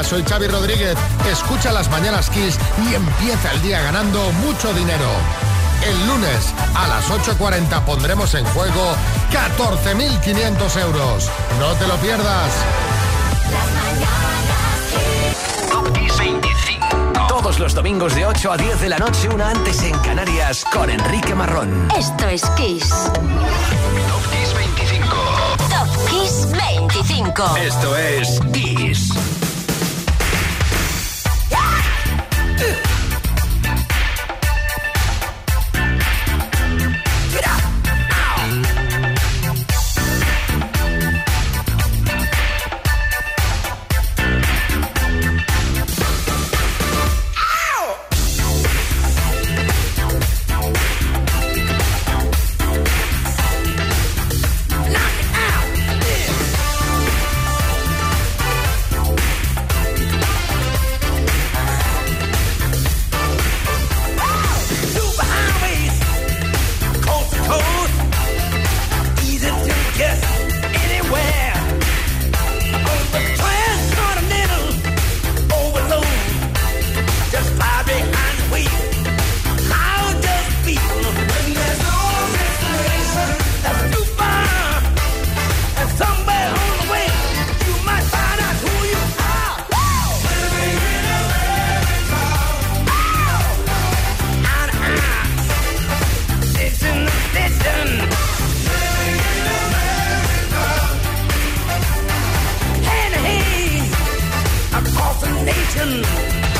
Hola, soy Xavi Rodríguez. Escucha las mañanas Kiss y empieza el día ganando mucho dinero. El lunes a las 8.40 pondremos en juego 14.500 euros. No te lo pierdas. Top Kiss 25. Todos los domingos de 8 a 10 de la noche, una antes en Canarias, con Enrique Marrón. Esto es Kiss. Top Kiss 25. Top Kiss 25. Esto es Kiss. nation.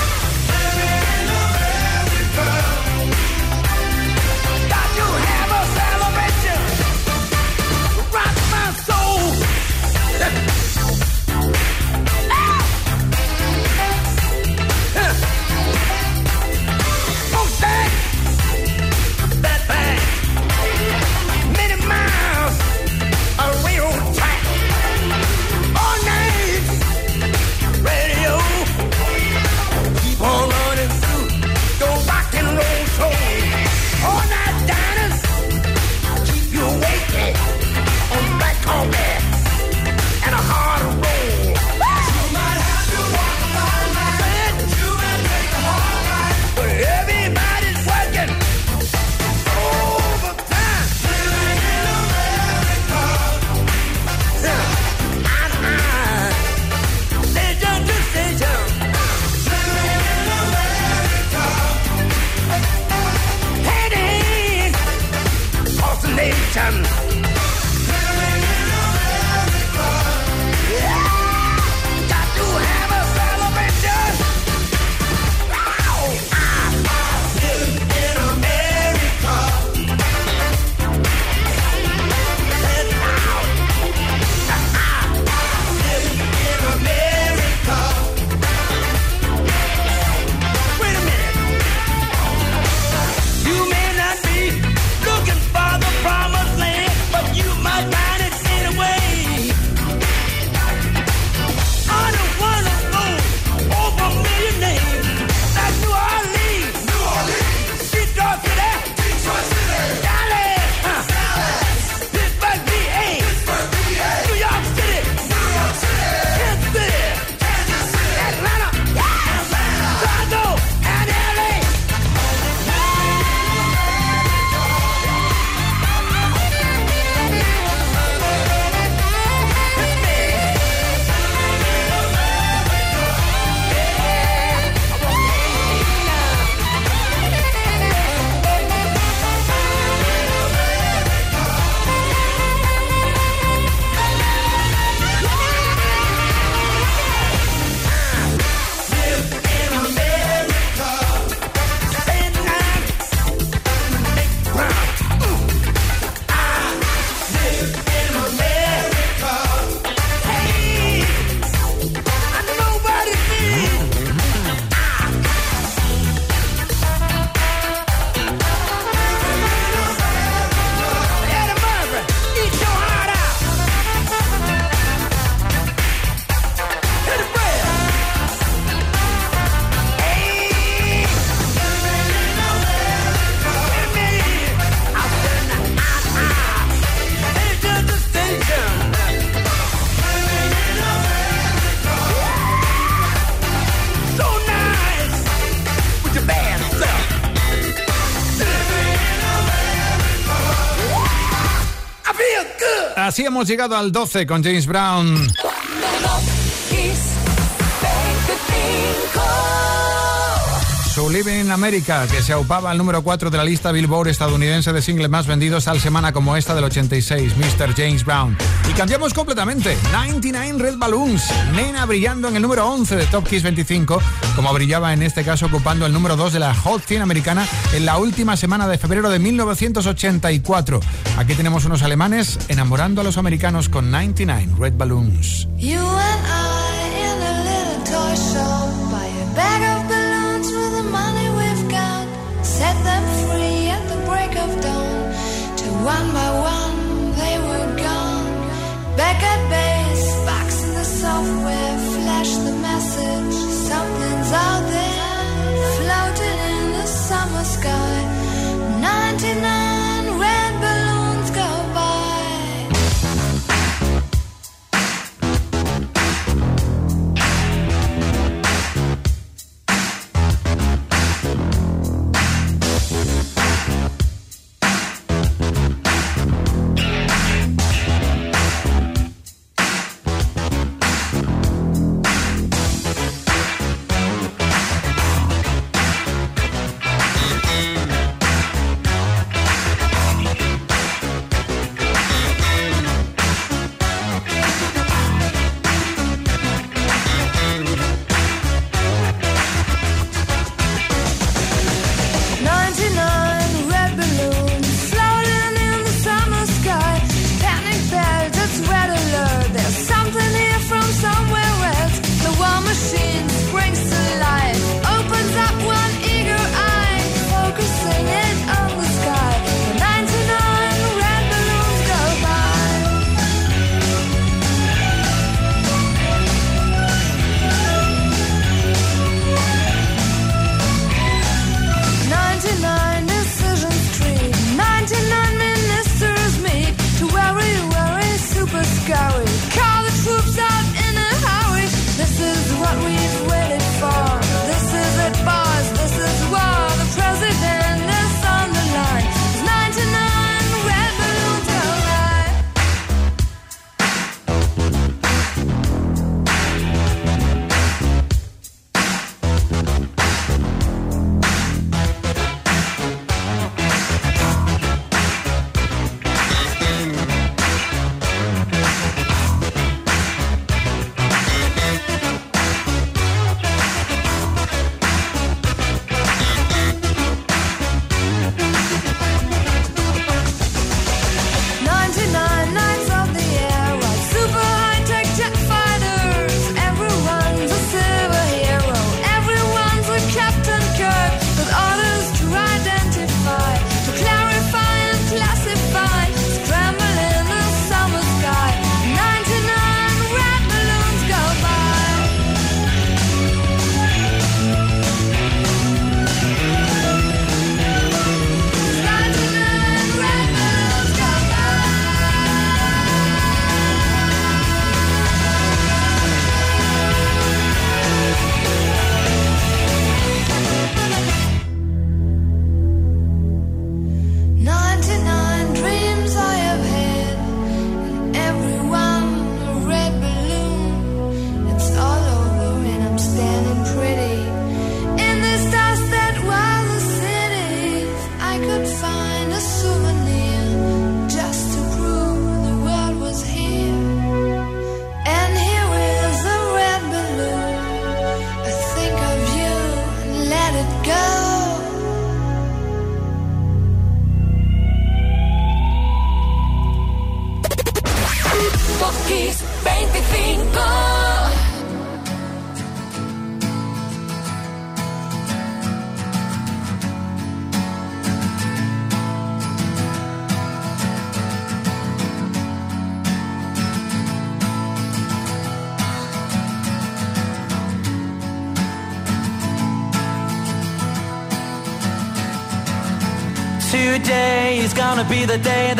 Así hemos llegado al 12 con James Brown. So Living in America, que se aupaba al número 4 de la lista Billboard estadounidense de singles más vendidos al semana como esta del 86, Mr. James Brown. Y cambiamos completamente. 99 Red Balloons, Nena brillando en el número 11 de Top Kiss 25, como brillaba en este caso ocupando el número 2 de la Hot 100 americana en la última semana de febrero de 1984. Aquí tenemos unos alemanes enamorando a los americanos con 99 Red Balloons. set Goodbye.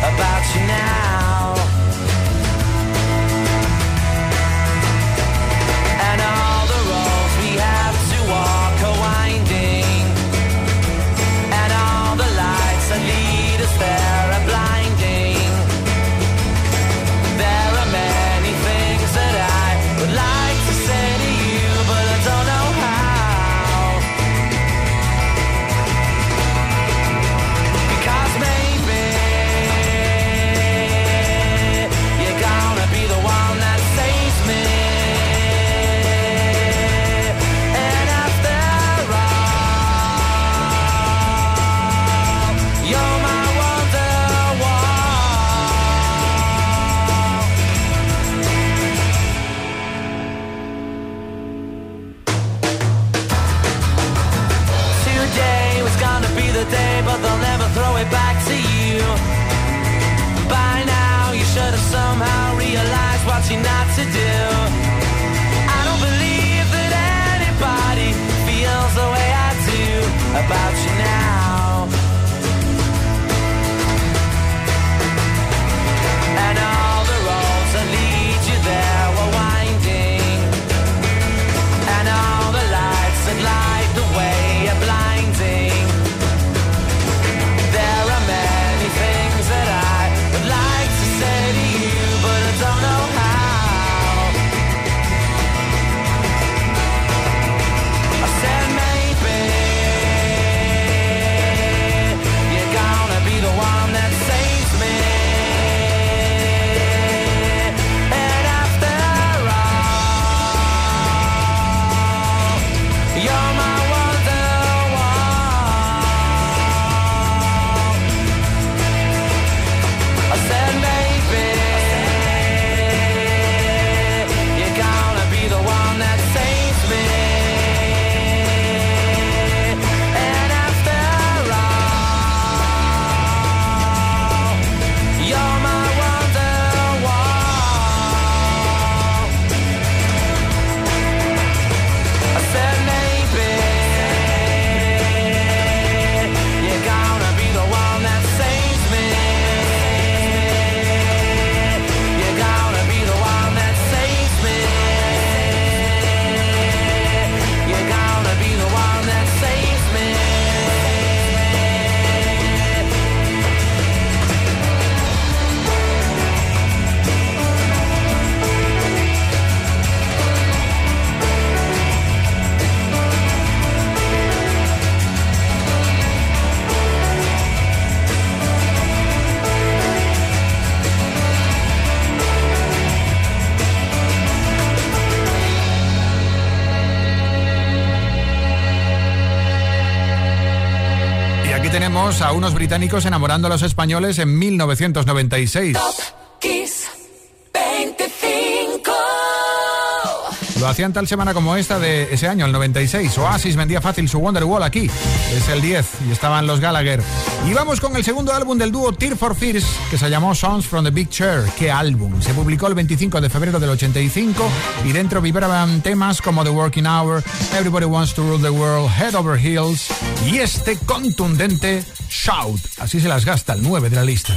about you now. Británicos enamorando a los españoles en 1996. Lo hacían tal semana como esta de ese año, el 96. Oasis vendía fácil su Wonderwall aquí. Es el 10 y estaban los Gallagher. Y vamos con el segundo álbum del dúo Tear for Fears, que se llamó Songs from the Big Chair. ¿Qué álbum? Se publicó el 25 de febrero del 85 y dentro vibraban temas como The Working Hour, Everybody Wants to Rule the World, Head Over Heels y este contundente Shout. Así se las gasta el 9 de la lista.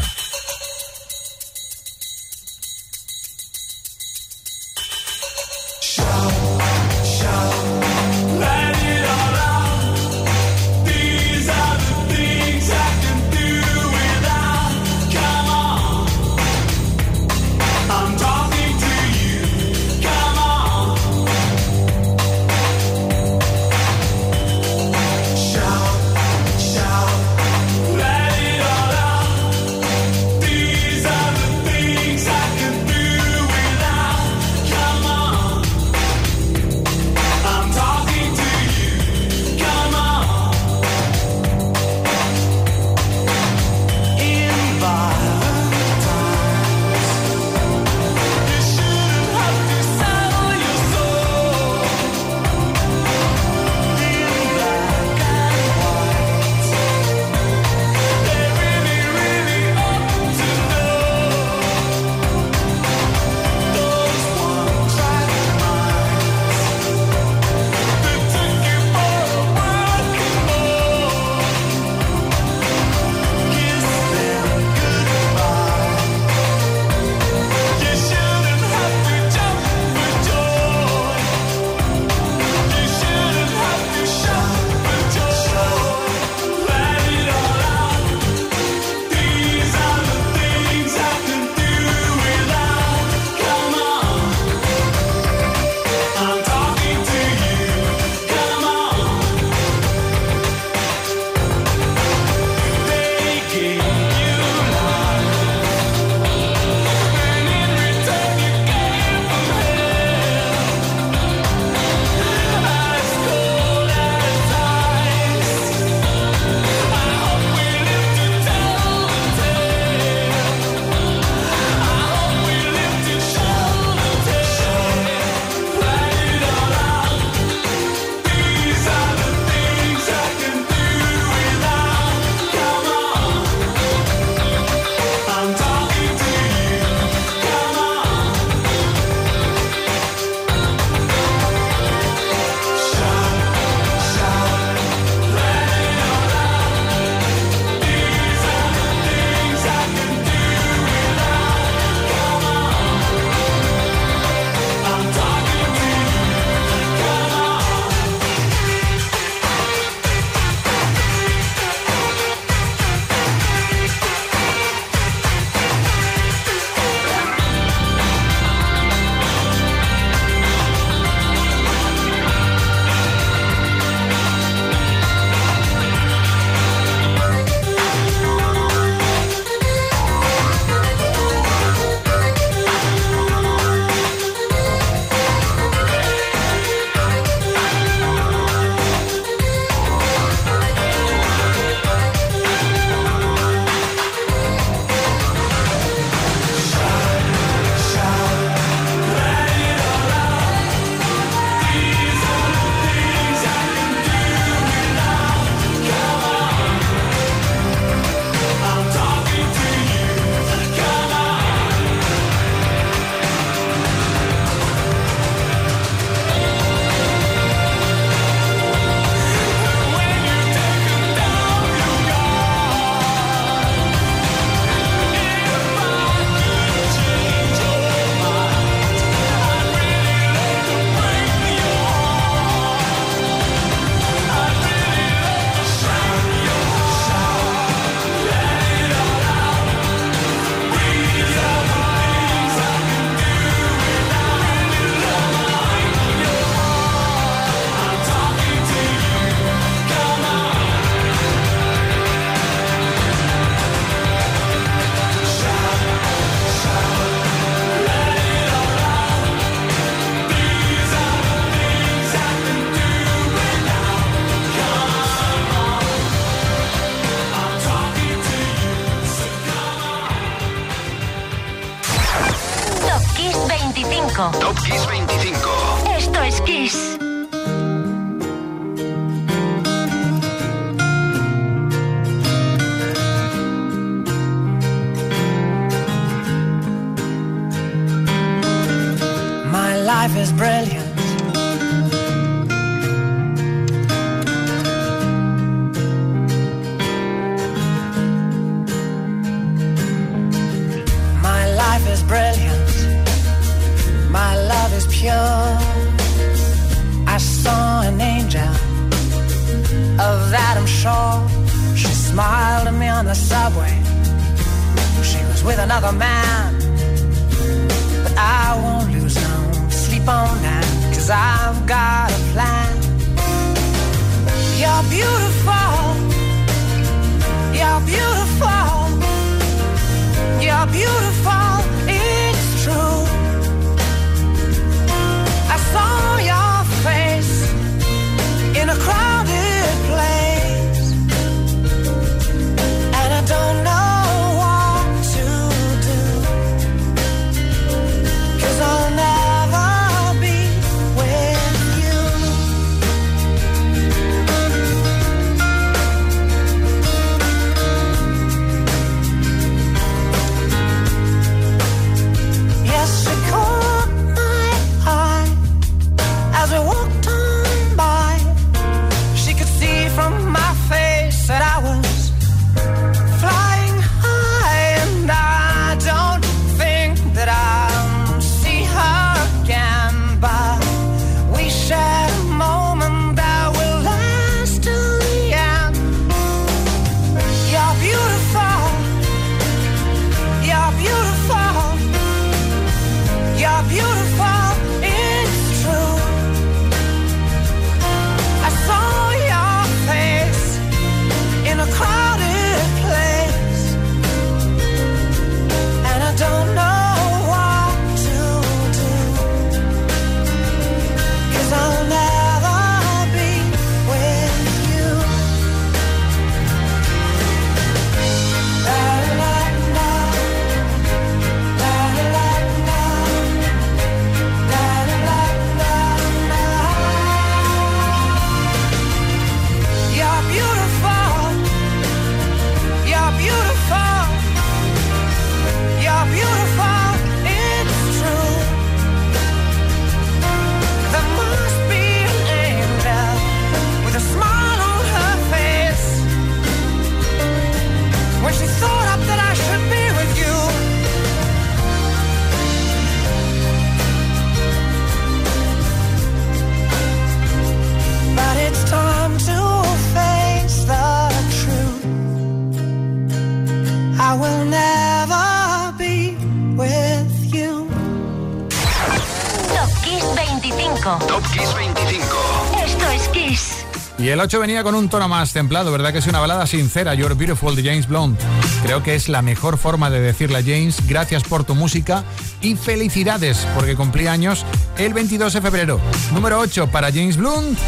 8 venía con un tono más templado, ¿verdad? Que es una balada sincera, You're Beautiful de James Blunt. Creo que es la mejor forma de decirle a James gracias por tu música y felicidades porque cumplí años el 22 de febrero. Número 8 para James Blunt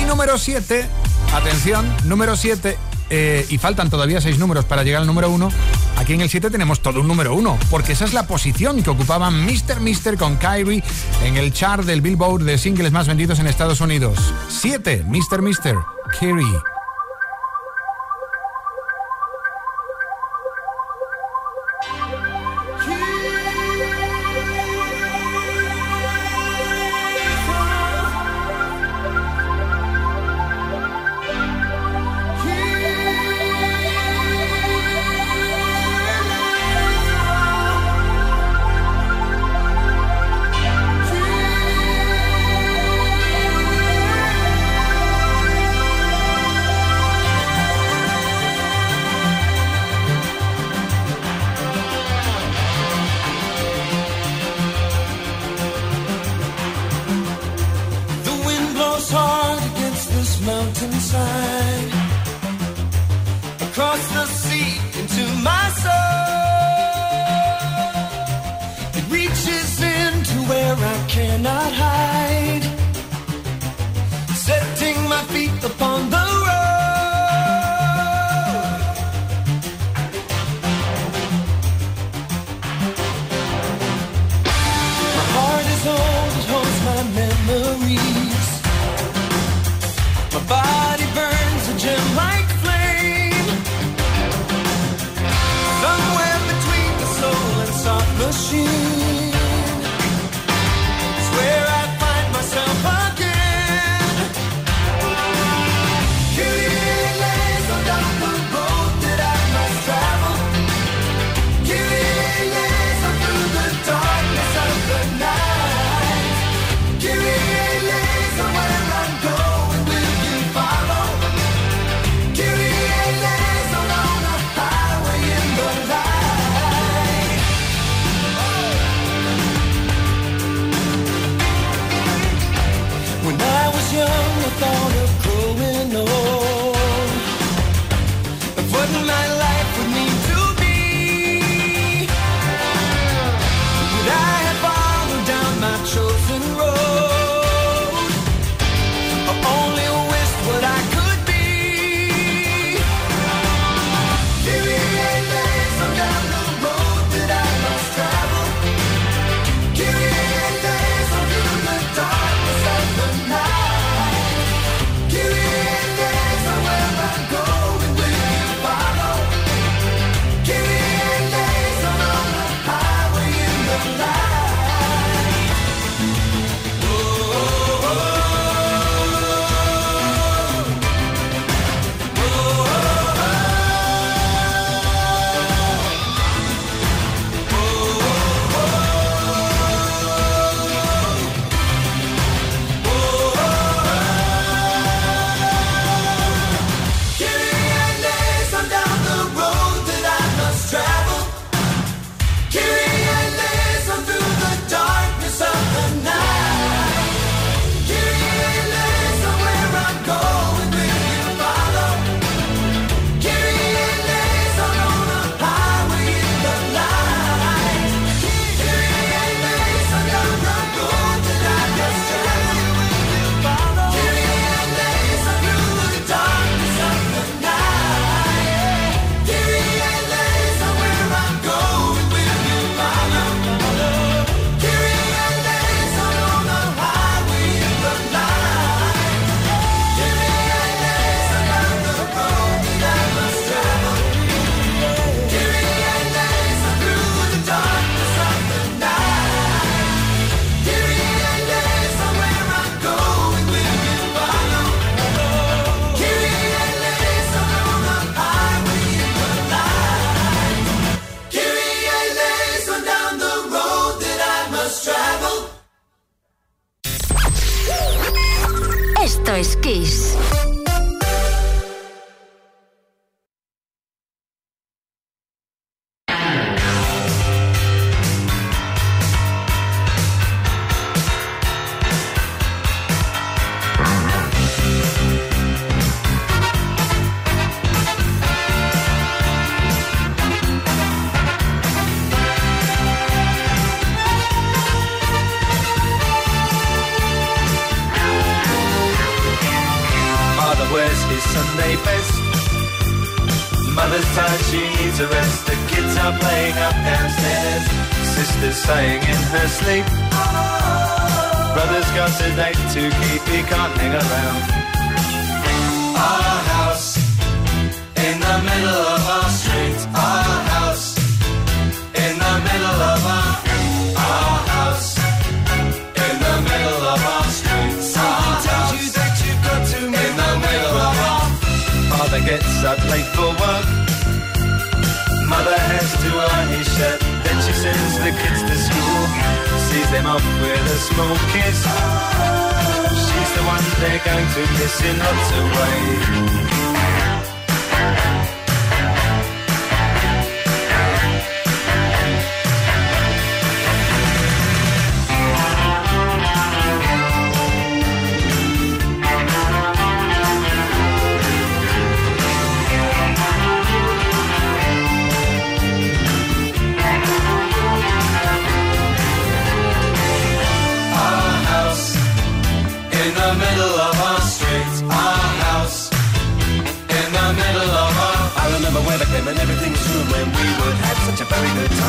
y número 7, atención, número 7 eh, y faltan todavía seis números para llegar al número uno, aquí en el 7 tenemos todo un número uno, porque esa es la posición que ocupaban Mr. Mister con Kyrie en el chart del Billboard de singles más vendidos en Estados Unidos. 7, Mr. Mister. Mister. Perry.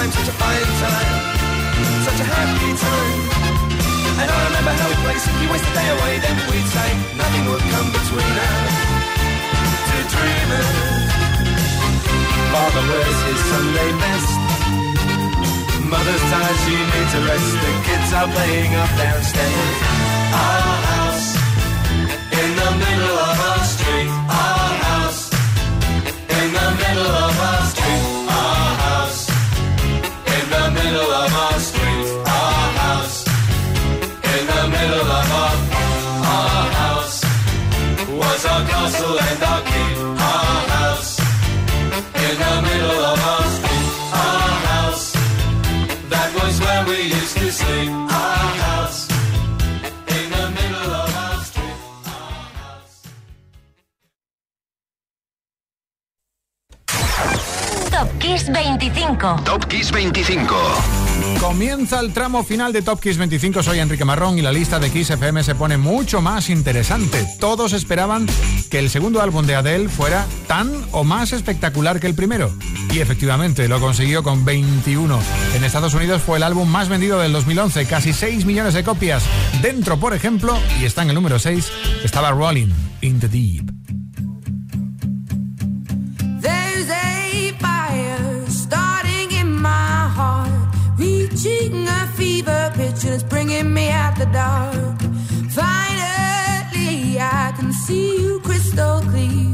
time, such a fine time, such a happy time. And I remember how we played. if you waste a day away, then we'd say nothing would come between us. Two dreamers. Father wears his Sunday best. Mother's tired, she needs a rest. The kids are playing up downstairs. Our house in the middle of our street. Our house in the middle of our 25. Top 25. Comienza el tramo final de Top Kiss 25. Soy Enrique Marrón y la lista de Kiss FM se pone mucho más interesante. Todos esperaban que el segundo álbum de Adele fuera tan o más espectacular que el primero. Y efectivamente lo consiguió con 21. En Estados Unidos fue el álbum más vendido del 2011, casi 6 millones de copias. Dentro, por ejemplo, y está en el número 6, estaba Rolling in the Deep. leading me out the dark. Finally, I can see you crystal clear.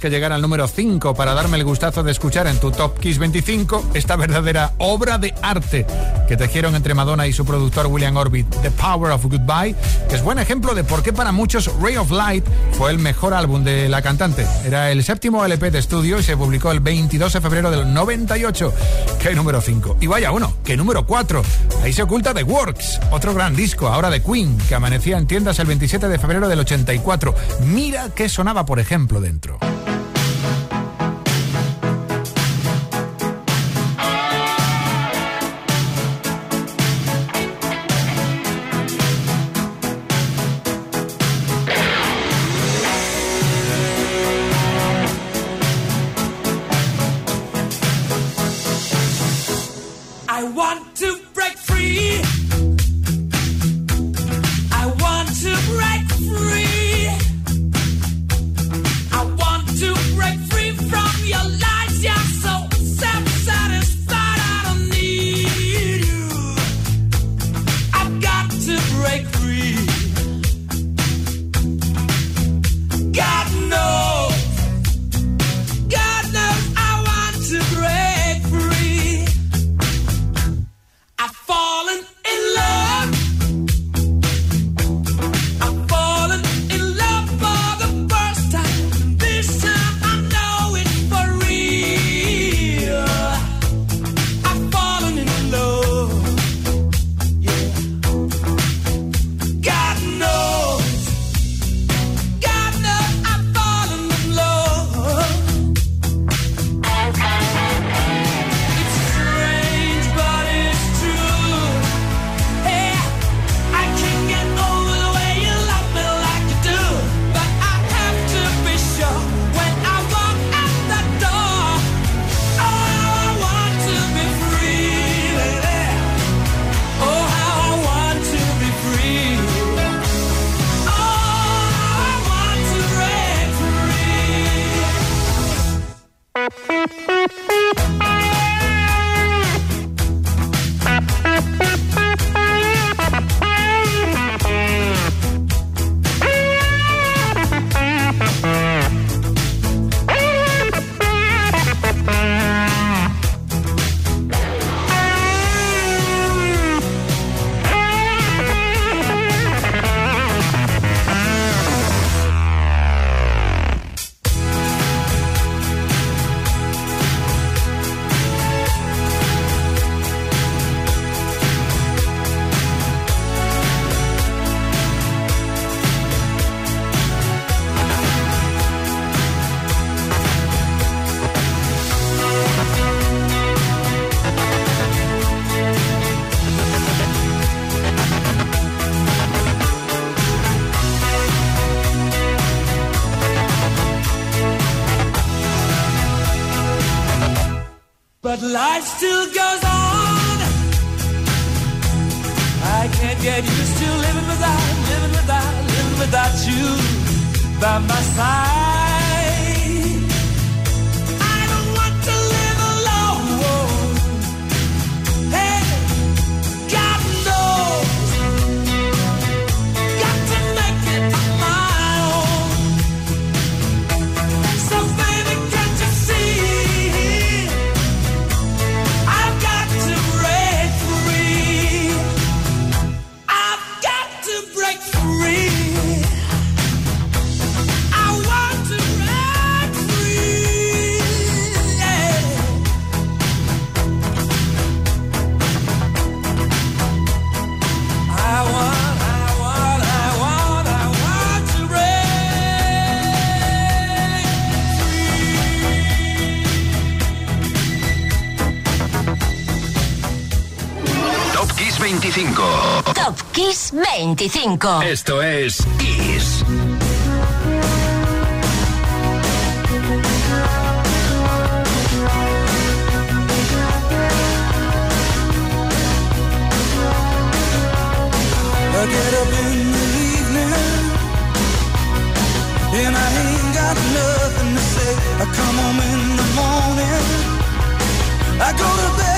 Que llegara al número 5 para darme el gustazo de escuchar en tu Top Kiss 25 esta verdadera obra de arte que tejieron entre Madonna y su productor William Orbit, The Power of Goodbye, que es buen ejemplo de por qué para muchos Ray of Light fue el mejor álbum de la cantante. Era el séptimo LP de estudio y se publicó el 22 de febrero del 98. ¿Qué número 5? Y vaya uno, ¿qué número 4? Ahí se oculta The Works, otro gran disco, ahora de Queen, que amanecía en tiendas el 27 de febrero del 84. Mira qué sonaba, por ejemplo, dentro. I want to Kiss 25. Top Kiss 25. Esto es Kiss. I get up in the evening and I ain't got nothing to say. I come home in the morning. I go to bed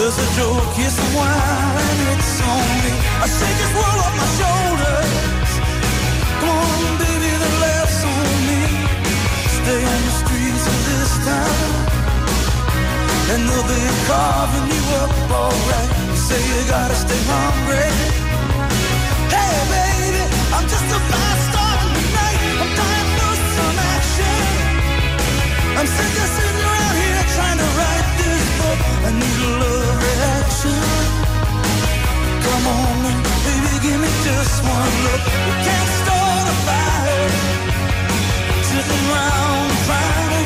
There's a joke, here's some wine, and it's on me. I shake this world off my shoulders. And they'll be carving you up alright. You say you gotta stay hungry. Hey, baby, I'm just about starting the night. I'm dying for some action. I'm sick of sitting around here trying to write this book. I need a love reaction. Come on, baby, give me just one look. We can't start a fire. Sitting around crying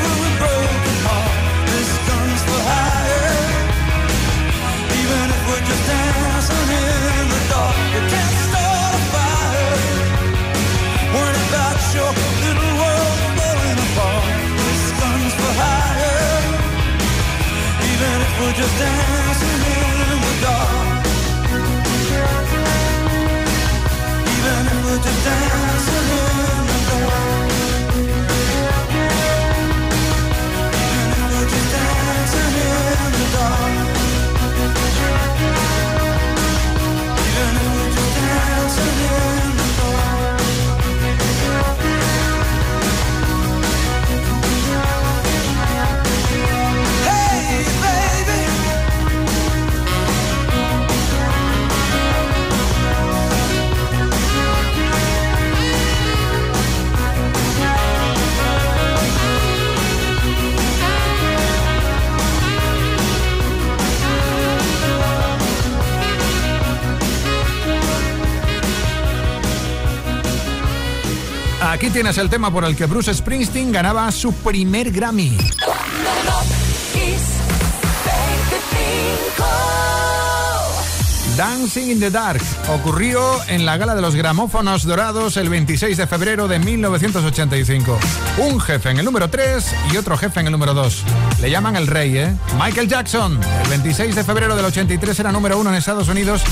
This gun's for hire. Even if we're just dancing in tienes el tema por el que Bruce Springsteen ganaba su primer Grammy. Dancing in the Dark ocurrió en la gala de los gramófonos dorados el 26 de febrero de 1985. Un jefe en el número 3 y otro jefe en el número 2. Le llaman el rey, ¿eh? Michael Jackson, el 26 de febrero del 83 era número 1 en Estados Unidos.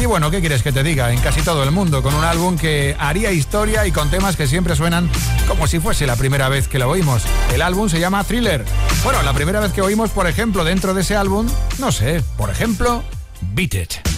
Y bueno, ¿qué quieres que te diga? En casi todo el mundo, con un álbum que haría historia y con temas que siempre suenan como si fuese la primera vez que lo oímos. El álbum se llama Thriller. Bueno, la primera vez que oímos, por ejemplo, dentro de ese álbum, no sé, por ejemplo, Beat It.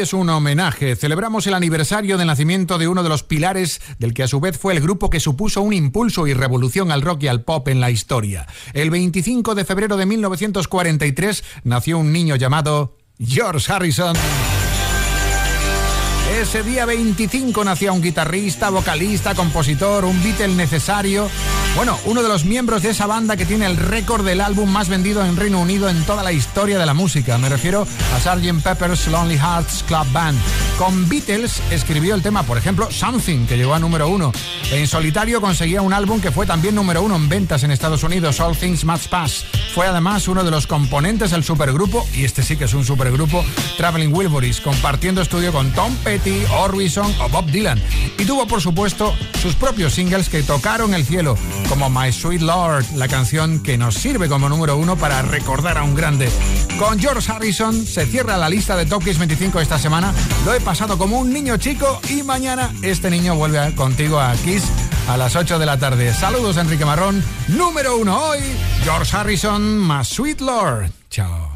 Es un homenaje. Celebramos el aniversario del nacimiento de uno de los pilares del que a su vez fue el grupo que supuso un impulso y revolución al rock y al pop en la historia. El 25 de febrero de 1943 nació un niño llamado George Harrison. Ese día 25 nació un guitarrista, vocalista, compositor, un Beatle necesario. Bueno, uno de los miembros de esa banda que tiene el récord del álbum más vendido en Reino Unido en toda la historia de la música. Me refiero a Sgt. Pepper's Lonely Hearts Club Band. Con Beatles escribió el tema, por ejemplo, Something, que llegó a número uno. En solitario conseguía un álbum que fue también número uno en ventas en Estados Unidos, All Things Must Pass. Fue además uno de los componentes del supergrupo, y este sí que es un supergrupo, Traveling Wilburys, compartiendo estudio con Tom Petty, Orbison o Bob Dylan. Y tuvo, por supuesto, sus propios singles que tocaron el cielo, como My Sweet Lord, la canción que nos sirve como número uno para recordar a un grande. Con George Harrison se cierra la lista de Top Kiss 25 esta semana. Lo he pasado como un niño chico y mañana este niño vuelve contigo a Kiss a las 8 de la tarde. Saludos, Enrique Marrón. Número uno hoy, George Harrison, My Sweet Lord. Chao.